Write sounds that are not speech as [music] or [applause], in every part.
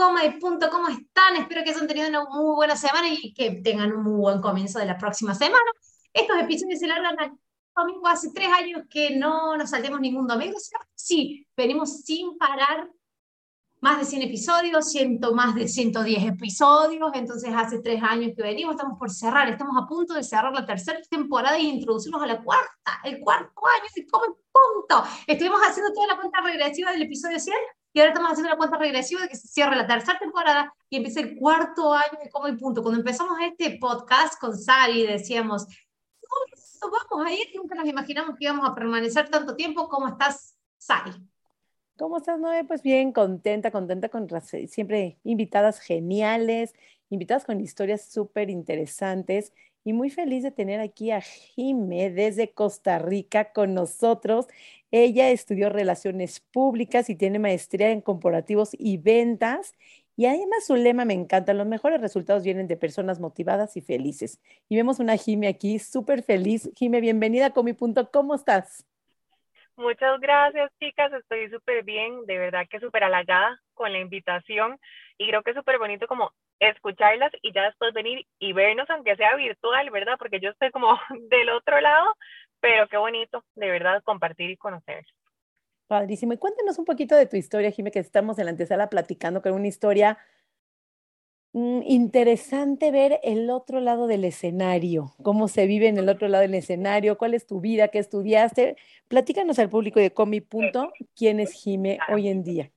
Coma y Punto. ¿Cómo están? Espero que hayan tenido una muy buena semana y que tengan un muy buen comienzo de la próxima semana. Estos episodios se largan al domingo. Hace tres años que no nos saltemos ningún domingo. Sí, venimos sin parar más de 100 episodios, ciento, más de 110 episodios, entonces hace tres años que venimos, estamos por cerrar, estamos a punto de cerrar la tercera temporada y introducirnos a la cuarta, el cuarto año de Come Punto. Estuvimos haciendo toda la cuenta regresiva del episodio 100 y ahora estamos haciendo la cuenta regresiva de que se cierre la tercera temporada y empiece el cuarto año de Come Punto. Cuando empezamos este podcast con Sari decíamos, ¿cómo vamos a ir? Nunca nos imaginamos que íbamos a permanecer tanto tiempo. ¿Cómo estás, Sari? ¿Cómo estás, Noé? Pues bien, contenta, contenta con siempre invitadas geniales, invitadas con historias súper interesantes y muy feliz de tener aquí a Jime desde Costa Rica con nosotros. Ella estudió relaciones públicas y tiene maestría en corporativos y ventas. Y además su lema me encanta, los mejores resultados vienen de personas motivadas y felices. Y vemos una Jime aquí súper feliz. Jime, bienvenida a mi punto. ¿Cómo estás? Muchas gracias, chicas. Estoy súper bien, de verdad que súper halagada con la invitación y creo que es súper bonito como escucharlas y ya después venir y vernos, aunque sea virtual, ¿verdad? Porque yo estoy como [laughs] del otro lado, pero qué bonito, de verdad, compartir y conocer. Padrísimo. Y cuéntanos un poquito de tu historia, Jimé, que estamos en la antesala platicando con una historia interesante ver el otro lado del escenario, cómo se vive en el otro lado del escenario, cuál es tu vida, qué estudiaste. Platícanos al público de Comi Punto, quién es Jime hoy en día.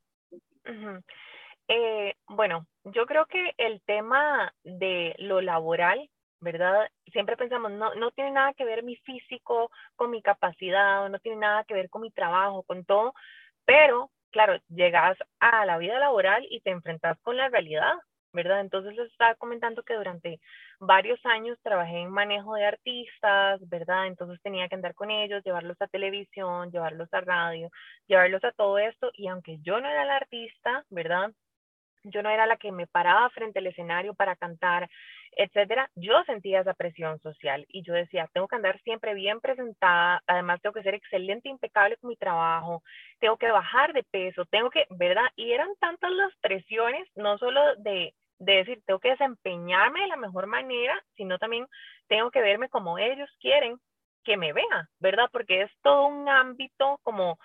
Eh, bueno, yo creo que el tema de lo laboral, ¿verdad? Siempre pensamos, no, no tiene nada que ver mi físico con mi capacidad, no tiene nada que ver con mi trabajo, con todo, pero claro, llegas a la vida laboral y te enfrentas con la realidad, ¿verdad? Entonces les estaba comentando que durante varios años trabajé en manejo de artistas, ¿verdad? Entonces tenía que andar con ellos, llevarlos a televisión, llevarlos a radio, llevarlos a todo esto. Y aunque yo no era la artista, ¿verdad? Yo no era la que me paraba frente al escenario para cantar, etcétera. Yo sentía esa presión social y yo decía, tengo que andar siempre bien presentada, además tengo que ser excelente, impecable con mi trabajo, tengo que bajar de peso, tengo que, ¿verdad? Y eran tantas las presiones, no solo de de decir, tengo que desempeñarme de la mejor manera, sino también tengo que verme como ellos quieren que me vean, ¿verdad? Porque es todo un ámbito como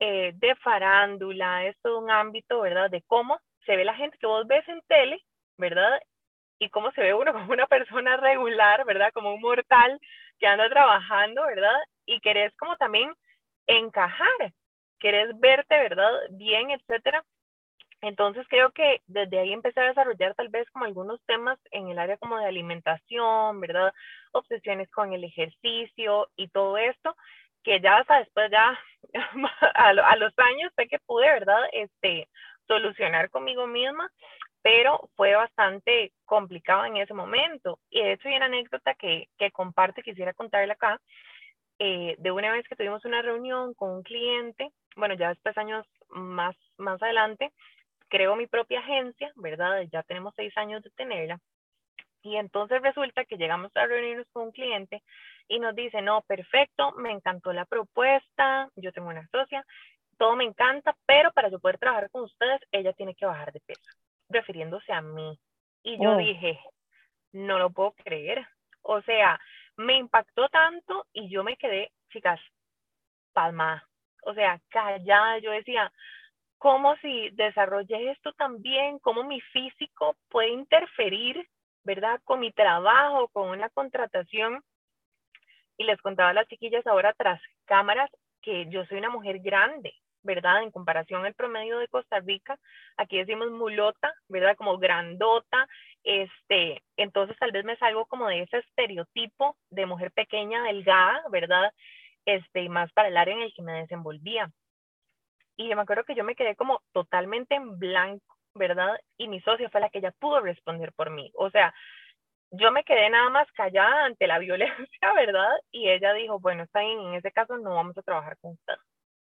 eh, de farándula, es todo un ámbito, ¿verdad? De cómo se ve la gente que vos ves en tele, ¿verdad? Y cómo se ve uno [laughs] como una persona regular, ¿verdad? Como un mortal que anda trabajando, ¿verdad? Y querés como también encajar, querés verte, ¿verdad? Bien, etcétera. Entonces creo que desde ahí empecé a desarrollar tal vez como algunos temas en el área como de alimentación, ¿verdad? Obsesiones con el ejercicio y todo esto, que ya hasta después ya [laughs] a, los años sé que pude, ¿verdad? Este, solucionar conmigo misma, pero fue bastante complicado en ese momento. Y de hecho hay una anécdota que, que comparte, quisiera contarle acá, eh, de una vez que tuvimos una reunión con un cliente, bueno, ya después años más, más adelante, creo mi propia agencia, ¿verdad? Ya tenemos seis años de tenerla. Y entonces resulta que llegamos a reunirnos con un cliente y nos dice, no, perfecto, me encantó la propuesta, yo tengo una socia, todo me encanta, pero para yo poder trabajar con ustedes, ella tiene que bajar de peso, refiriéndose a mí. Y yo oh. dije, no lo puedo creer. O sea, me impactó tanto y yo me quedé, chicas, palmada. O sea, callada, yo decía, cómo si desarrollé esto también, cómo mi físico puede interferir, ¿verdad? Con mi trabajo, con una contratación. Y les contaba a las chiquillas ahora tras cámaras que yo soy una mujer grande, ¿verdad? En comparación al promedio de Costa Rica, aquí decimos mulota, ¿verdad? Como grandota, este, entonces tal vez me salgo como de ese estereotipo de mujer pequeña, delgada, ¿verdad? Este, y más para el área en el que me desenvolvía y yo me acuerdo que yo me quedé como totalmente en blanco, ¿verdad? Y mi socia fue la que ya pudo responder por mí. O sea, yo me quedé nada más callada ante la [laughs] violencia, ¿verdad? Y ella dijo, bueno, está bien, en ese caso no vamos a trabajar con usted.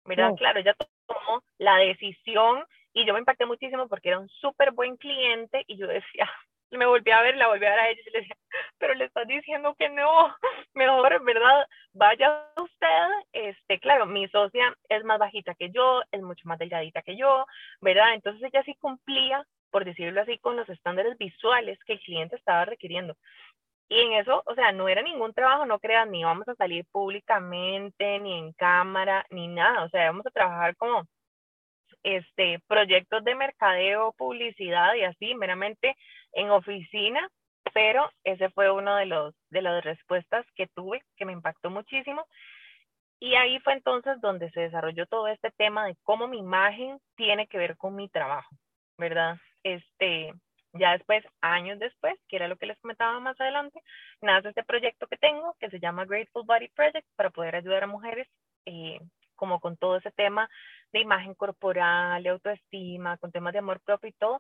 ¿Verdad? Claro, ella tomó la decisión y yo me impacté muchísimo porque era un súper buen cliente y yo decía, me volví a ver, la volví a ver a ella y le decía, pero le estás diciendo que no, [laughs] mejor, ¿verdad? Vaya usted, este, claro, mi socia es más bajita que yo, es mucho más delgadita que yo, ¿verdad? Entonces ella sí cumplía, por decirlo así, con los estándares visuales que el cliente estaba requiriendo. Y en eso, o sea, no era ningún trabajo, no crean, ni vamos a salir públicamente, ni en cámara, ni nada, o sea, vamos a trabajar como este, proyectos de mercadeo, publicidad y así, meramente en oficina, pero ese fue uno de los de las respuestas que tuve que me impactó muchísimo. Y ahí fue entonces donde se desarrolló todo este tema de cómo mi imagen tiene que ver con mi trabajo, ¿verdad? Este, ya después, años después, que era lo que les comentaba más adelante, nace este proyecto que tengo que se llama Grateful Body Project para poder ayudar a mujeres eh, como con todo ese tema de imagen corporal, de autoestima, con temas de amor propio y todo.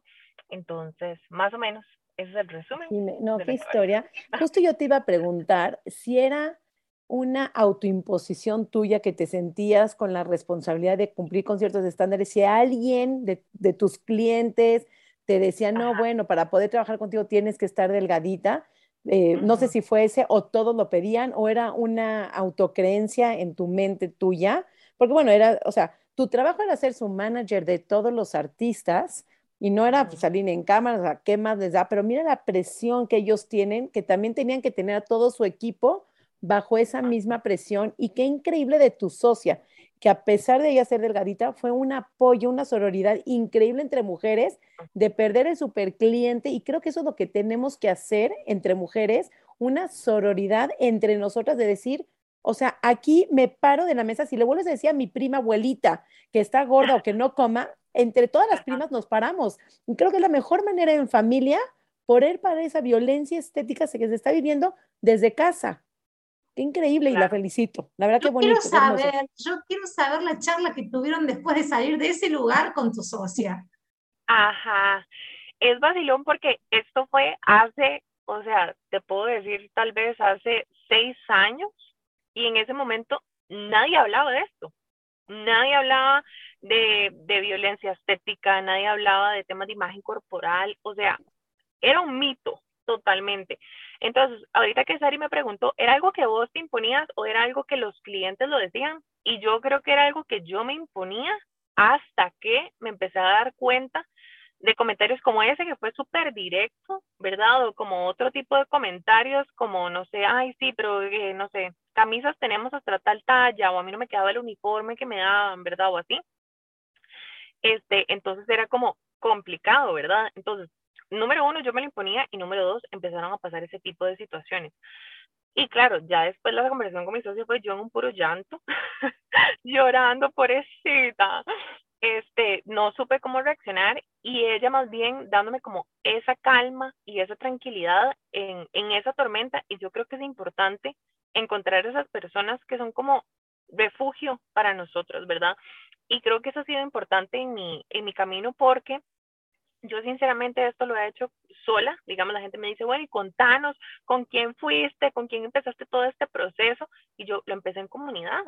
Entonces, más o menos, ese es el resumen. No, qué historia. Justo yo te iba a preguntar si era una autoimposición tuya que te sentías con la responsabilidad de cumplir con ciertos estándares, si alguien de, de tus clientes te decía, no, bueno, para poder trabajar contigo tienes que estar delgadita, eh, no sé si fue ese o todos lo pedían o era una autocreencia en tu mente tuya, porque bueno, era, o sea, tu trabajo era ser su manager de todos los artistas y no era pues, salir en cámara, o sea, qué más les da, pero mira la presión que ellos tienen, que también tenían que tener a todo su equipo bajo esa misma presión y qué increíble de tu socia, que a pesar de ella ser delgadita, fue un apoyo, una sororidad increíble entre mujeres de perder el super cliente y creo que eso es lo que tenemos que hacer entre mujeres, una sororidad entre nosotras de decir, o sea, aquí me paro de la mesa, si le vuelves a decir a mi prima abuelita que está gorda o que no coma, entre todas las primas nos paramos. Y creo que es la mejor manera en familia poder parar esa violencia estética que se está viviendo desde casa. Qué increíble y la felicito. La verdad que bonito. Quiero saber, yo quiero saber la charla que tuvieron después de salir de ese lugar con tu socia. Ajá. Es vacilón porque esto fue hace, o sea, te puedo decir tal vez hace seis años y en ese momento nadie hablaba de esto. Nadie hablaba de, de violencia estética, nadie hablaba de temas de imagen corporal, o sea, era un mito totalmente. Entonces, ahorita que Sari me preguntó, ¿era algo que vos te imponías o era algo que los clientes lo decían? Y yo creo que era algo que yo me imponía hasta que me empecé a dar cuenta de comentarios como ese que fue súper directo, ¿verdad? O como otro tipo de comentarios como, no sé, ay, sí, pero eh, no sé, camisas tenemos hasta tal talla o a mí no me quedaba el uniforme que me daban, ¿verdad? O así. Este, entonces era como complicado, ¿verdad? Entonces, número uno, yo me lo imponía y número dos, empezaron a pasar ese tipo de situaciones. Y claro, ya después la conversación con mi socio fue yo en un puro llanto, [laughs] llorando, pobrecita. Este, no supe cómo reaccionar y ella más bien dándome como esa calma y esa tranquilidad en, en esa tormenta. Y yo creo que es importante encontrar esas personas que son como refugio para nosotros, ¿verdad? Y creo que eso ha sido importante en mi, en mi camino porque yo sinceramente esto lo he hecho sola, digamos, la gente me dice, bueno, y contanos con quién fuiste, con quién empezaste todo este proceso, y yo lo empecé en comunidad.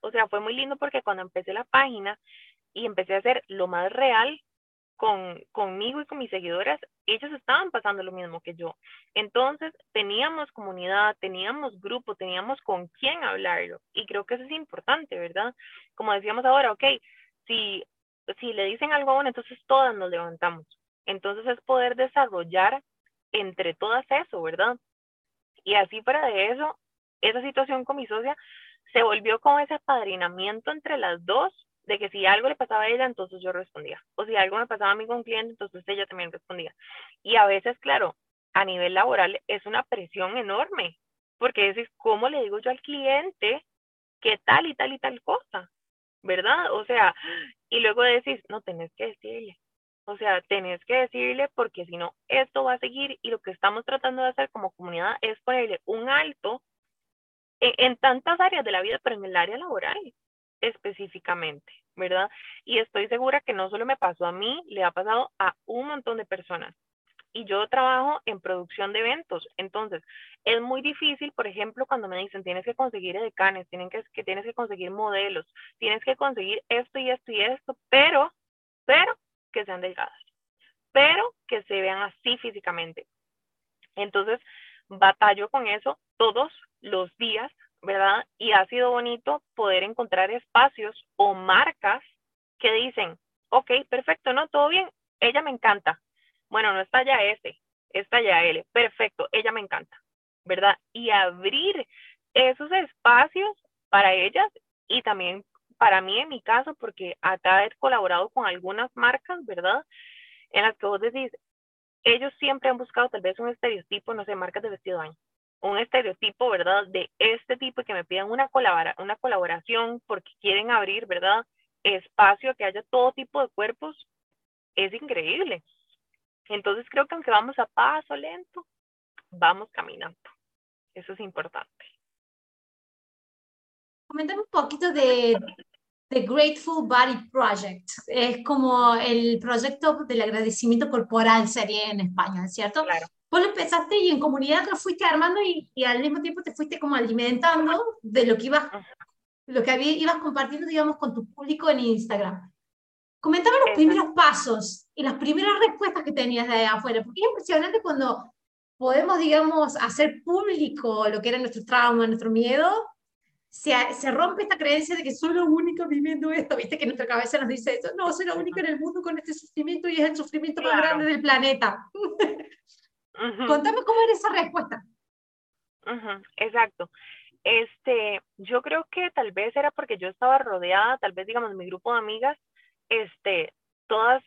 O sea, fue muy lindo porque cuando empecé la página y empecé a hacer lo más real con, conmigo y con mis seguidoras, ellos estaban pasando lo mismo que yo. Entonces, teníamos comunidad, teníamos grupo, teníamos con quién hablarlo. Y creo que eso es importante, ¿verdad? Como decíamos ahora, ok, si, si le dicen algo a uno, entonces todas nos levantamos. Entonces es poder desarrollar entre todas eso, ¿verdad? Y así fuera de eso, esa situación con mi socia se volvió como ese apadrinamiento entre las dos de que si algo le pasaba a ella, entonces yo respondía. O si algo me pasaba a mí con un cliente, entonces ella también respondía. Y a veces, claro, a nivel laboral es una presión enorme, porque es ¿cómo le digo yo al cliente qué tal y tal y tal cosa? ¿Verdad? O sea, y luego decís, no, tenés que decirle. O sea, tenés que decirle porque si no, esto va a seguir y lo que estamos tratando de hacer como comunidad es ponerle un alto en, en tantas áreas de la vida, pero en el área laboral específicamente, ¿verdad? Y estoy segura que no solo me pasó a mí, le ha pasado a un montón de personas. Y yo trabajo en producción de eventos. Entonces, es muy difícil, por ejemplo, cuando me dicen tienes que conseguir edecanes, tienen que, que tienes que conseguir modelos, tienes que conseguir esto y esto y esto, pero, pero que sean delgadas, pero que se vean así físicamente. Entonces, batallo con eso todos los días, ¿verdad? Y ha sido bonito poder encontrar espacios o marcas que dicen, ok, perfecto, no, todo bien, ella me encanta. Bueno, no está ya S, está ya L, perfecto, ella me encanta, ¿verdad? Y abrir esos espacios para ellas y también para mí en mi caso, porque acá he colaborado con algunas marcas, ¿verdad? En las que vos decís, ellos siempre han buscado tal vez un estereotipo, no sé, marcas de vestido de un estereotipo, ¿verdad? De este tipo y que me pidan una, colabora una colaboración porque quieren abrir, ¿verdad? Espacio, que haya todo tipo de cuerpos, es increíble. Entonces creo que aunque vamos a paso lento, vamos caminando. Eso es importante. Comentame un poquito de The Grateful Body Project. Es como el proyecto del agradecimiento corporal sería en España, ¿cierto? Claro. Vos lo empezaste y en comunidad lo fuiste armando y, y, al mismo tiempo te fuiste como alimentando de lo que ibas, lo que había, ibas compartiendo, digamos, con tu público en Instagram. Comentame los primeros pasos y las primeras respuestas que tenías de afuera, porque es impresionante cuando podemos, digamos, hacer público lo que era nuestro trauma, nuestro miedo, se, se, rompe esta creencia de que soy la única viviendo esto, viste que nuestra cabeza nos dice eso, no, soy la única en el mundo con este sufrimiento y es el sufrimiento más grande del planeta. [laughs] Contame cómo era esa respuesta. Exacto. Este, yo creo que tal vez era porque yo estaba rodeada, tal vez digamos mi grupo de amigas, este, todas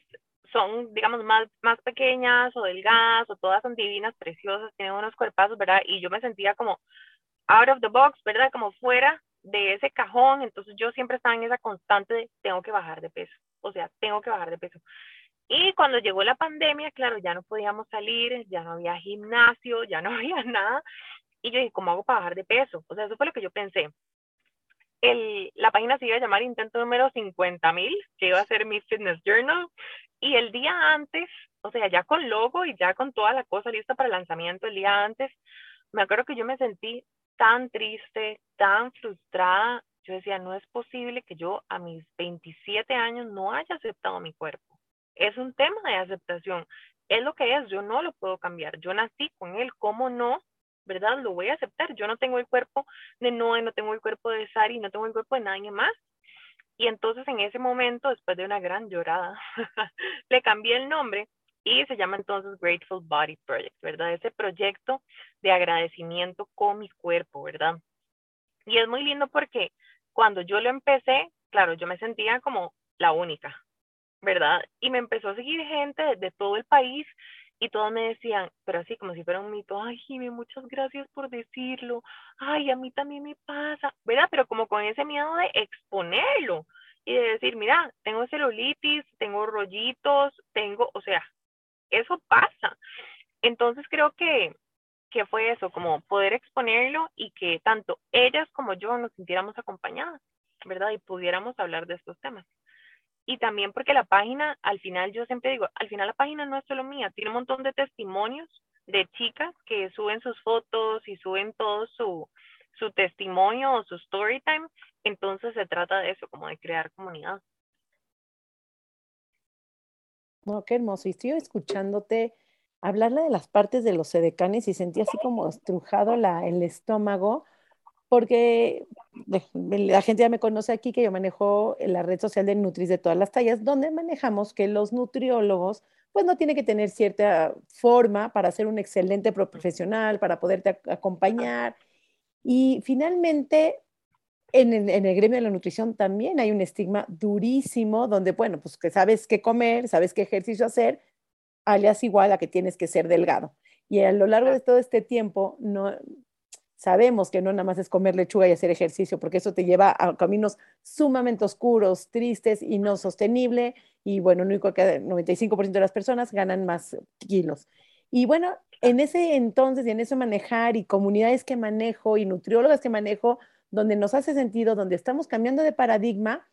son, digamos, más, más pequeñas o delgadas o todas son divinas, preciosas, tienen unos cuerpazos, ¿verdad? Y yo me sentía como, out of the box, ¿verdad? Como fuera de ese cajón, entonces yo siempre estaba en esa constante de tengo que bajar de peso, o sea, tengo que bajar de peso. Y cuando llegó la pandemia, claro, ya no podíamos salir, ya no había gimnasio, ya no [laughs] había nada. Y yo dije, ¿cómo hago para bajar de peso? O sea, eso fue lo que yo pensé. El, la página se iba a llamar Intento número 50.000, que iba a ser mi Fitness Journal. Y el día antes, o sea, ya con logo y ya con toda la cosa lista para el lanzamiento, el día antes, me acuerdo que yo me sentí tan triste, tan frustrada. Yo decía, no es posible que yo a mis 27 años no haya aceptado mi cuerpo. Es un tema de aceptación. Es lo que es, yo no lo puedo cambiar. Yo nací con él, ¿cómo no? ¿Verdad? Lo voy a aceptar. Yo no tengo el cuerpo de Noé, no tengo el cuerpo de Sari, no tengo el cuerpo de nadie más. Y entonces en ese momento, después de una gran llorada, [laughs] le cambié el nombre y se llama entonces Grateful Body Project, ¿verdad? Ese proyecto de agradecimiento con mi cuerpo, ¿verdad? Y es muy lindo porque cuando yo lo empecé, claro, yo me sentía como la única, ¿verdad? Y me empezó a seguir gente de, todo el país y todos me decían, pero así como si fuera un mito, ay, Jimmy, muchas gracias por decirlo, ay, a mí también me pasa, ¿verdad? Pero como con ese miedo de exponerlo y de decir, mira, tengo celulitis, tengo rollitos, tengo, o sea, eso pasa. Entonces creo que, que fue eso, como poder exponerlo y que tanto ellas como yo nos sintiéramos acompañadas, ¿verdad? Y pudiéramos hablar de estos temas. Y también porque la página, al final, yo siempre digo, al final la página no es solo mía, tiene un montón de testimonios de chicas que suben sus fotos y suben todo su, su testimonio o su story time. Entonces se trata de eso, como de crear comunidad. No, qué hermoso. Y estoy escuchándote hablarle de las partes de los edecanes y sentí así como estrujado la, el estómago, porque la gente ya me conoce aquí que yo manejo la red social de Nutris de todas las tallas, donde manejamos que los nutriólogos, pues no tiene que tener cierta forma para ser un excelente profesional, para poderte acompañar. Y finalmente, en el, gremio de la nutrición también hay un estigma durísimo donde, bueno, pues que sabes qué comer, sabes qué ejercicio hacer, alias igual a que tienes que ser delgado. Y a lo largo de todo este tiempo, no, sabemos que no nada más es comer lechuga y hacer ejercicio, porque eso te lleva a caminos sumamente oscuros, tristes y no sostenible. Y bueno, único que el 95% de las personas ganan más kilos. Y bueno, en ese entonces y en ese manejar y comunidades que manejo y nutriólogas que manejo, donde nos hace sentido, donde estamos cambiando de paradigma,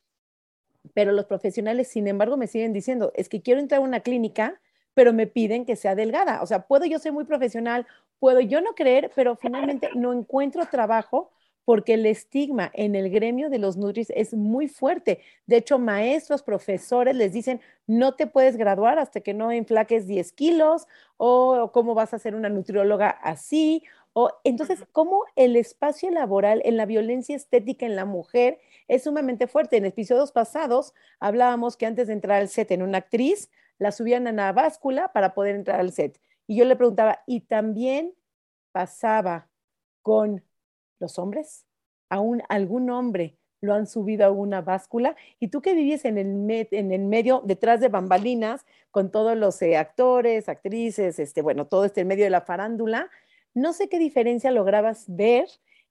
pero los profesionales, sin embargo, me siguen diciendo, es que quiero entrar a una clínica, pero me piden que sea delgada. O sea, puedo yo ser muy profesional, puedo yo no creer, pero finalmente no encuentro trabajo porque el estigma en el gremio de los Nutris es muy fuerte. De hecho, maestros, profesores les dicen, no te puedes graduar hasta que no enflaques 10 kilos, o, cómo vas a ser una nutrióloga así. O, entonces, cómo el espacio laboral en la violencia estética en la mujer es sumamente fuerte. En episodios pasados hablábamos que antes de entrar al set en una actriz, la subían a la báscula para poder entrar al set. Y yo le preguntaba, ¿y también pasaba con los hombres, aún algún hombre lo han subido a una báscula y tú que vives en el, en el medio, detrás de bambalinas, con todos los eh, actores, actrices, este, bueno, todo este medio de la farándula, no sé qué diferencia lograbas ver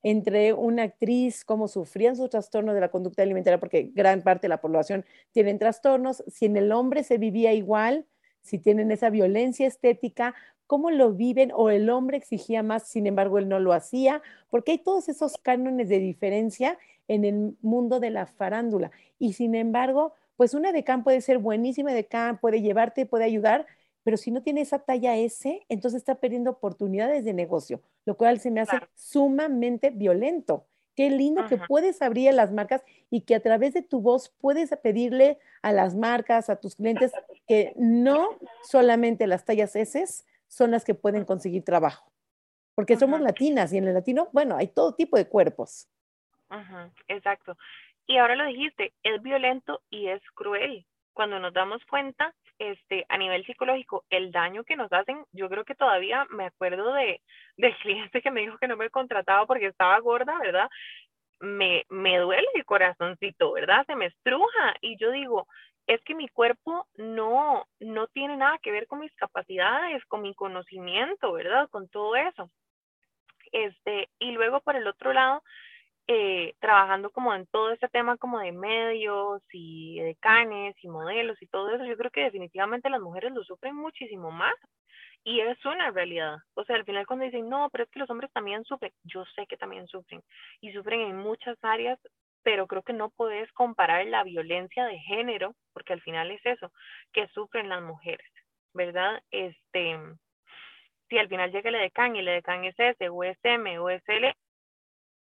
entre una actriz, cómo sufrían su trastorno de la conducta alimentaria, porque gran parte de la población tienen trastornos, si en el hombre se vivía igual, si tienen esa violencia estética, cómo lo viven o el hombre exigía más, sin embargo él no lo hacía, porque hay todos esos cánones de diferencia en el mundo de la farándula. Y sin embargo, pues una decán puede ser buenísima decán, puede llevarte, puede ayudar, pero si no tiene esa talla S, entonces está perdiendo oportunidades de negocio, lo cual se me hace sumamente violento. Qué lindo que puedes abrir a las marcas y que a través de tu voz puedes pedirle a las marcas, a tus clientes, que no solamente las tallas S son las que pueden conseguir trabajo. Porque somos latinas y en el latino, bueno, hay todo tipo de cuerpos. exacto. Y ahora lo dijiste, es violento y es cruel. Cuando nos damos cuenta, este, a nivel psicológico, el daño que nos hacen, yo creo que todavía me acuerdo de, del cliente que me dijo que no me contrataba porque estaba gorda, ¿verdad? Me, me duele el corazoncito, ¿verdad? Se me estruja y yo digo, es que mi cuerpo no, no tiene nada que ver con mis capacidades, con mi conocimiento, ¿verdad? Con todo eso. Este, y luego por el otro lado, eh, trabajando como en todo este tema como de medios y de canes y modelos y todo eso, yo creo que definitivamente las mujeres lo sufren muchísimo más. Y es una realidad. O sea, al final cuando dicen, no, pero es que los hombres también sufren, yo sé que también sufren. Y sufren en muchas áreas, pero creo que no puedes comparar la violencia de género, porque al final es eso, que sufren las mujeres, ¿verdad? Este, si al final llega el edecán y el edecán es S, o es M, o es L,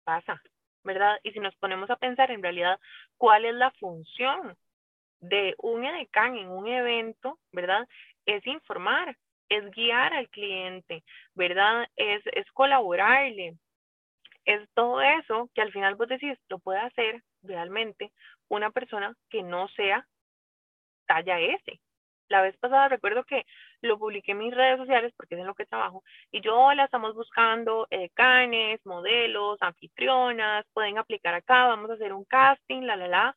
pasa, ¿verdad? Y si nos ponemos a pensar en realidad cuál es la función de un edecán en un evento, ¿verdad? Es informar, es guiar al cliente, ¿verdad? Es, es colaborarle, es todo eso que al final vos decís, lo puede hacer realmente una persona que no sea talla S. La vez pasada recuerdo que lo publiqué en mis redes sociales porque es en lo que trabajo y yo la estamos buscando eh, canes, modelos, anfitrionas, pueden aplicar acá, vamos a hacer un casting, la, la, la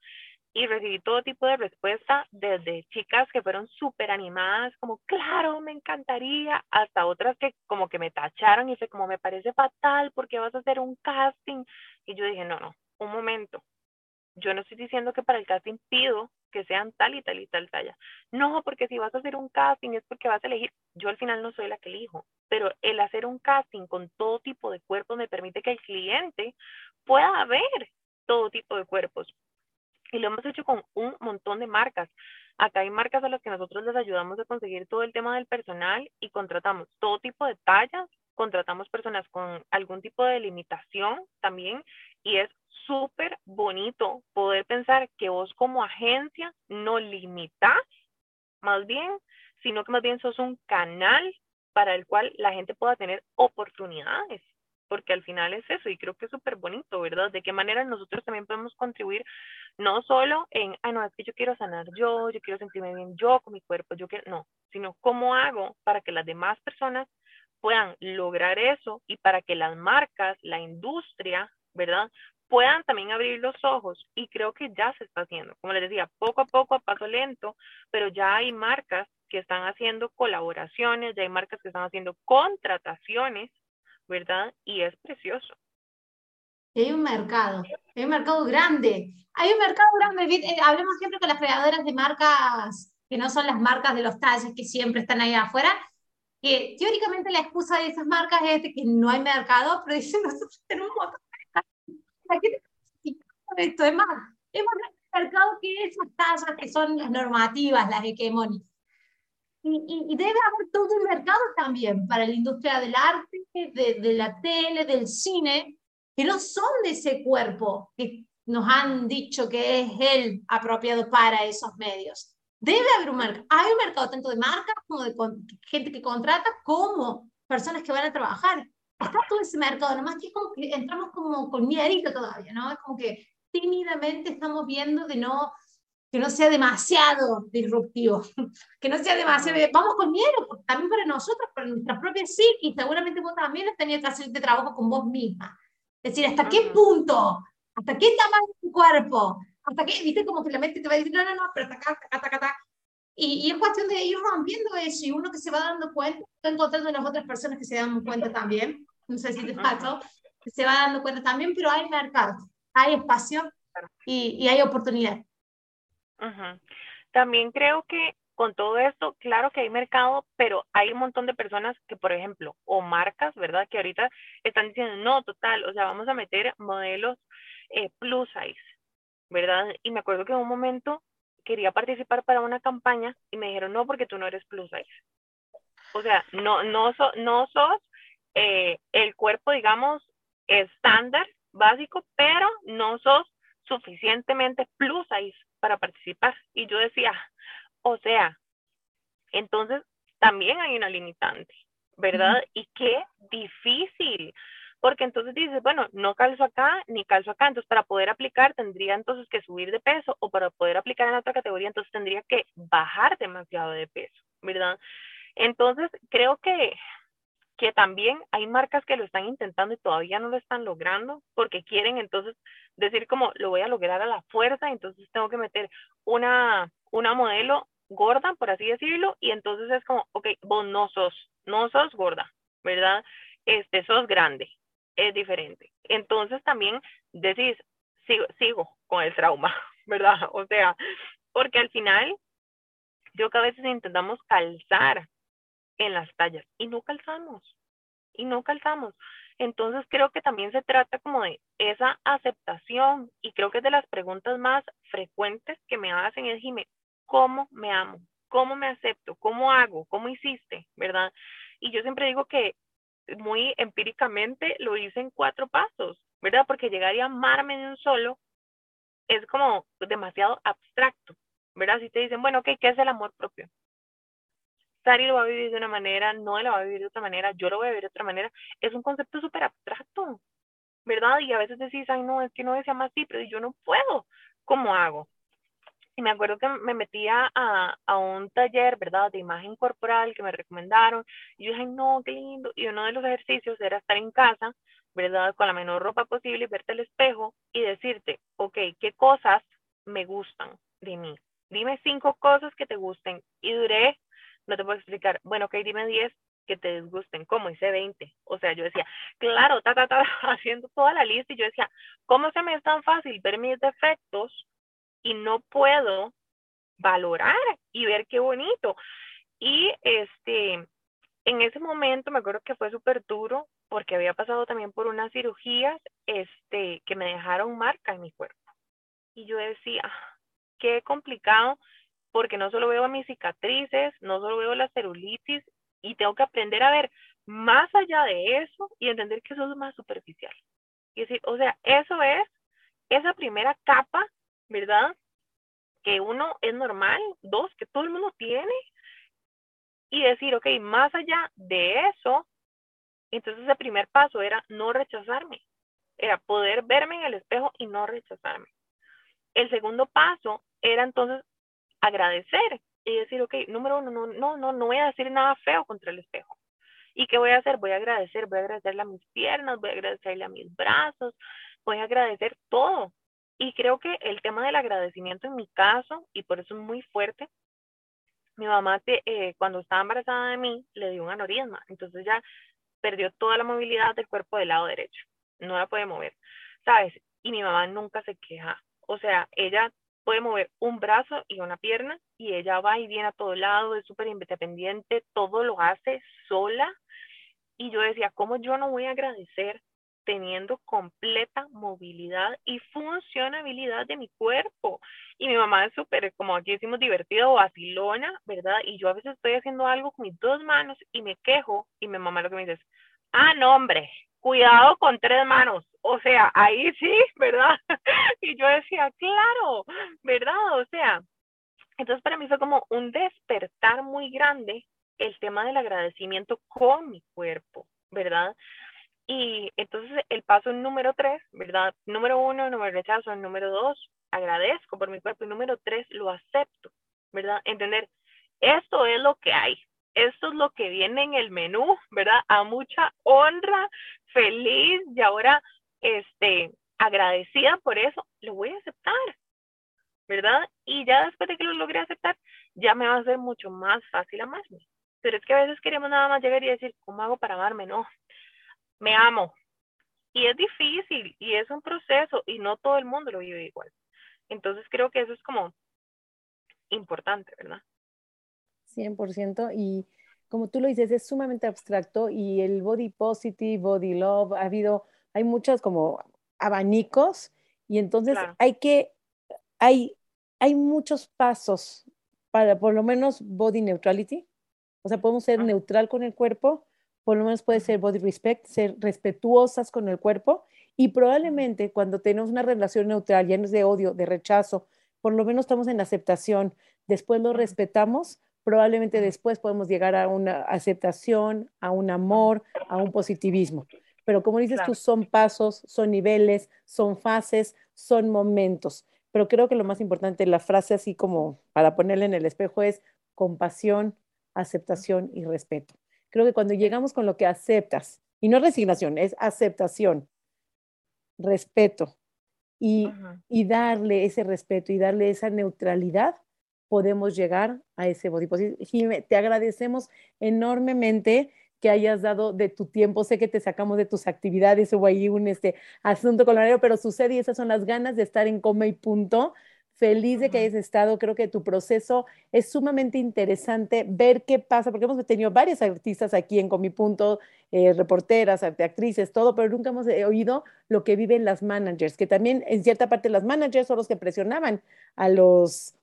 y recibí todo tipo de respuesta, desde chicas que fueron súper animadas, como, claro, me encantaría, hasta otras que como que me tacharon y fue como, me parece fatal porque vas a hacer un casting. Y yo dije, no, no, un momento. Yo no estoy diciendo que para el casting pido que sean tal y tal y tal talla. No, porque si vas a hacer un casting es porque vas a elegir. Yo al final no soy la que elijo, pero el hacer un casting con todo tipo de cuerpos me permite que el cliente pueda ver todo tipo de cuerpos y lo hemos hecho con un montón de marcas. Acá hay marcas a las que nosotros les ayudamos a conseguir todo el tema del personal y contratamos todo tipo de tallas, contratamos personas con algún tipo de limitación también y es súper bonito poder pensar que vos como agencia no limitas, más bien, sino que más bien sos un canal para el cual la gente pueda tener oportunidades porque al final es eso y creo que es súper bonito, ¿verdad? De qué manera nosotros también podemos contribuir no solo en, ah, no, es que yo quiero sanar yo, yo quiero sentirme bien yo con mi cuerpo, yo quiero, no, sino cómo hago para que las demás personas puedan lograr eso y para que las marcas, la industria, ¿verdad? Puedan también abrir los ojos y creo que ya se está haciendo. Como les decía, poco a poco, a paso lento, pero ya hay marcas que están haciendo colaboraciones, ya hay marcas que están haciendo contrataciones ¿verdad? Y es precioso. Hay un mercado, hay un mercado grande. Hay un mercado grande. Eh, hablemos siempre con las creadoras de marcas que no son las marcas de los talles que siempre están ahí afuera, que teóricamente la excusa de esas marcas es que no hay mercado, pero dicen nosotros tenemos un montón de esto es más, hemos mercado que esas tallas que son las normativas, las hegemónicas. y, y, debe haber todo un mercado también para la industria del arte, de, de, la tele, del cine, que no son de ese cuerpo que nos han dicho que es el apropiado para esos medios. Debe haber un mercado. Hay un mercado tanto de marcas como de gente que contrata, como personas que van a trabajar. Está todo ese mercado, nomás que es como que entramos como con miedito todavía, ¿no? Es como que tímidamente estamos viendo de no que no sea demasiado disruptivo, [laughs] que no sea demasiado, vamos con miedo, también para nosotros, para nuestras propias sí, y seguramente vos también has tenido que hacer este trabajo con vos misma. Es decir, ¿hasta qué punto? ¿Hasta qué tamaño tu cuerpo? ¿Hasta qué? Viste como que la mente te va a decir, no, no, no, pero hasta acá, hasta acá, hasta acá. Y, y, es cuestión de ir rompiendo eso, y uno que se va dando cuenta, estoy encontrando las otras personas que se dan cuenta también, no sé si te pasó, que se va dando cuenta también, pero hay mercado, hay espacio y, y hay oportunidad. También creo que con todo esto, claro que hay mercado, pero hay un montón de personas que, por ejemplo, o marcas, ¿verdad? Que ahorita están diciendo, no, total, o sea, vamos a meter modelos eh, plus size, ¿verdad? Y me acuerdo que en un momento quería participar para una campaña y me dijeron, no, porque tú no eres plus size. O sea, no, no, no sos eh, el cuerpo, digamos, estándar, básico, pero no sos suficientemente plus size para participar. Y yo decía, o sea, entonces también hay una limitante, ¿verdad? Y qué difícil, porque entonces dices, bueno, no calzo acá ni calzo acá, entonces para poder aplicar tendría entonces que subir de peso o para poder aplicar en otra categoría entonces tendría que bajar demasiado de peso, ¿verdad? Entonces creo que que también hay marcas que lo están intentando y todavía no lo están logrando porque quieren entonces decir como lo voy a lograr a la fuerza, entonces tengo que meter una, una modelo gorda, por así decirlo, y entonces es como, ok, vos no sos, no sos gorda, ¿verdad? Este, sos grande, es diferente. Entonces también decís, sigo, sigo con el trauma, [laughs] ¿verdad? O sea, porque al final, yo que a veces intentamos calzar en las tallas y no calzamos, y no calzamos. Entonces creo que también se trata como de esa aceptación y creo que es de las preguntas más frecuentes que me hacen es, Jimé, ¿cómo me amo? ¿Cómo me acepto? ¿Cómo hago? ¿Cómo hiciste? ¿Verdad? Y yo siempre digo que muy empíricamente lo hice en cuatro pasos, ¿verdad? Porque llegar y amarme de un solo es como demasiado abstracto, ¿verdad? Si te dicen, bueno, ¿qué es el amor propio? Sari lo va a vivir de una manera, no la va a vivir de otra manera, yo lo voy a vivir de otra manera. Es un concepto súper abstracto, ¿verdad? Y a veces decís, ay, no, es que no decía más así, pero yo no puedo. ¿Cómo hago? Y me acuerdo que me metía a, a, un taller, ¿verdad? De imagen corporal que me recomendaron. Y yo dije, no, qué lindo. Y uno de los ejercicios era estar en casa, ¿verdad? Con la menor ropa posible, verte al espejo y decirte, ok, ¿qué cosas me gustan de mí? Dime cinco cosas que te gusten. Y duré no te puedo explicar, bueno, ok, dime 10 que te disgusten, ¿cómo hice 20? O sea, yo decía, claro, ta, ta, ta, [laughs] haciendo toda la lista y yo decía, ¿cómo se me es tan fácil ver mis defectos y no puedo valorar y ver qué bonito? Y este, en ese momento me acuerdo que fue súper duro porque había pasado también por unas cirugías este, que me dejaron marca en mi cuerpo. Y yo decía, qué complicado porque no solo veo mis cicatrices, no solo veo la celulitis y tengo que aprender a ver más allá de eso y entender que eso es más superficial. Y decir, o sea, eso es esa primera capa, ¿verdad? Que uno es normal, dos, que todo el mundo tiene, y decir, ok, más allá de eso, entonces el primer paso era no rechazarme, era poder verme en el espejo y no rechazarme. El segundo paso era entonces agradecer y decir, ok, número uno, no, no, no, no voy a decir nada feo contra el espejo. ¿Y qué voy a hacer? Voy a agradecer, voy a agradecerle a mis piernas, voy a agradecerle a mis brazos, voy a agradecer todo. Y creo que el tema del agradecimiento en mi caso, y por eso es muy fuerte, mi mamá eh, cuando estaba embarazada de mí le dio un aneurisma, entonces ya perdió toda la movilidad del cuerpo del lado derecho, no la puede mover, ¿sabes? Y mi mamá nunca se queja, o sea, ella puede mover un brazo y una pierna y ella va y viene a todo lado, es súper independiente, todo lo hace sola. Y yo decía, ¿cómo yo no voy a agradecer teniendo completa movilidad y funcionabilidad de mi cuerpo. Y mi mamá es súper, como aquí decimos, divertida o vacilona, ¿verdad? Y yo a veces estoy haciendo algo con mis dos manos y me quejo y mi mamá lo que me dice es, ah, no, hombre, cuidado con tres manos. O sea, ahí sí, ¿verdad? [laughs] y yo decía, claro, ¿verdad? O sea, entonces para mí fue como un despertar muy grande el tema del agradecimiento con mi cuerpo, ¿verdad? Y entonces el paso número tres, ¿verdad? Número uno, no me rechazo. Número dos, agradezco por mi cuerpo. Y número tres, lo acepto, ¿verdad? Entender, esto es lo que hay. Esto es lo que viene en el menú, ¿verdad? A mucha honra, feliz y ahora, este, agradecida por eso, lo voy a aceptar, ¿verdad? Y ya después de que lo logré aceptar, ya me va a ser mucho más fácil amarme. Pero es que a veces queremos nada más llegar y decir, ¿cómo hago para amarme? No, me amo. Y es difícil y es un proceso y no todo el mundo lo vive igual. Entonces creo que eso es como importante, ¿verdad? 100% y como tú lo dices, es sumamente abstracto y el body positive, body love, ha habido, hay muchos como abanicos y entonces hay que, hay, hay muchos pasos para por lo menos body neutrality, o sea, podemos ser neutral con el cuerpo, por lo menos puede ser body respect, ser respetuosas con el cuerpo y probablemente cuando tenemos una relación neutral, ya no es de odio, de rechazo, por lo menos estamos en aceptación, después lo respetamos, probablemente después podemos llegar a una aceptación, a un amor, a un positivismo. Pero como dices tú, son pasos, son niveles, son fases, son momentos. Pero creo que lo más importante, la frase así como para ponerle en el espejo es compasión, aceptación y respeto. Creo que cuando llegamos con lo que aceptas, y no resignación, es aceptación, respeto, y, y darle ese respeto y darle esa neutralidad, podemos llegar a ese body positive. te agradecemos enormemente que hayas dado de tu tiempo. Sé que te sacamos de tus actividades, hubo ahí un este, asunto con horario, pero sucede y esas son las ganas de estar en coma y punto feliz de que hayas estado. Creo que tu proceso es sumamente interesante ver qué pasa, porque hemos tenido varias artistas aquí en Comi Punto, eh, reporteras, actrices, todo, pero nunca hemos eh, oído lo que viven las managers, que también en cierta parte las managers son los que presionaban a los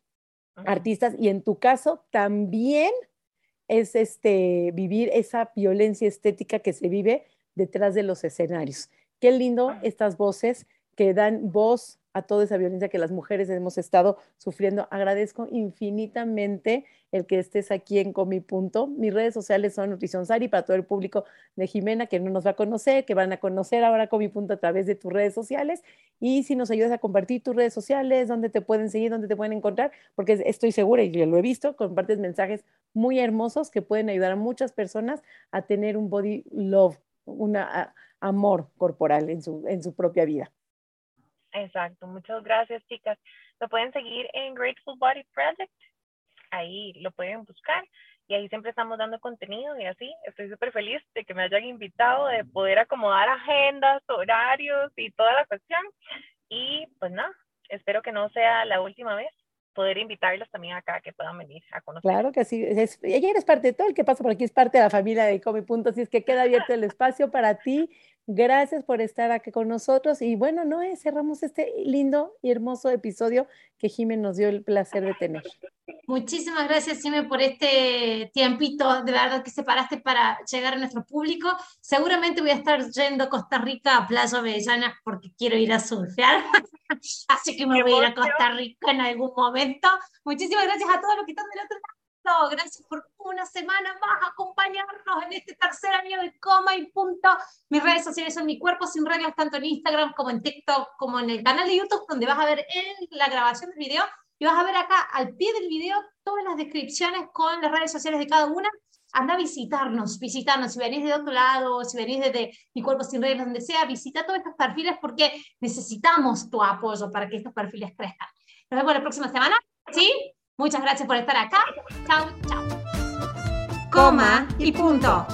artistas y en tu caso también es este vivir esa violencia estética que se vive detrás de los escenarios. Qué lindo estas voces que dan voz a toda esa violencia que las mujeres hemos estado sufriendo. Agradezco infinitamente el que estés aquí en Comi Punto. Mis redes sociales son Nutrición Sari para todo el público de Jimena que no nos va a conocer, que van a conocer ahora Comi Punto a través de tus redes sociales. Y si nos ayudas a compartir tus redes sociales, dónde te pueden seguir, dónde te pueden encontrar, porque estoy segura y lo he visto, compartes mensajes muy hermosos que pueden ayudar a muchas personas a tener un body love, un amor corporal en su propia vida. Exacto, muchas gracias chicas. Lo pueden seguir en Grateful Body Project, ahí lo pueden buscar y ahí siempre estamos dando contenido y así. Estoy súper feliz de que me hayan invitado, de poder acomodar agendas, horarios y toda la cuestión. Y pues nada, espero que no sea la última vez poder invitarlos también acá que puedan venir a conocer. Claro que sí, es, ella eres parte de todo el que pasa por aquí, es parte de la familia de Come Punto, así es que queda abierto el espacio para ti Gracias por estar aquí con nosotros. Y bueno, no cerramos este lindo y hermoso episodio que Jiménez nos dio el placer de tener. Muchísimas gracias, Jiménez, por este tiempito de verdad que separaste para llegar a nuestro público. Seguramente voy a estar yendo a Costa Rica a Playa Avellana porque quiero ir a surfear. [laughs] Así que me voy a ir a Costa Rica en algún momento. Muchísimas gracias a todos los que están del otro lado Gracias por una semana más acompañarnos en este tercer año de coma y punto. Mis redes sociales son Mi Cuerpo Sin Reglas, tanto en Instagram como en TikTok, como en el canal de YouTube, donde vas a ver en la grabación del video y vas a ver acá al pie del video todas las descripciones con las redes sociales de cada una. Anda a visitarnos, visitarnos. Si venís de otro lado, si venís desde Mi Cuerpo Sin Reglas, donde sea, visita todos estos perfiles porque necesitamos tu apoyo para que estos perfiles crezcan. Nos vemos la próxima semana. ¿Sí? Muchas gracias por estar acá. Chao, chao. Coma y punto.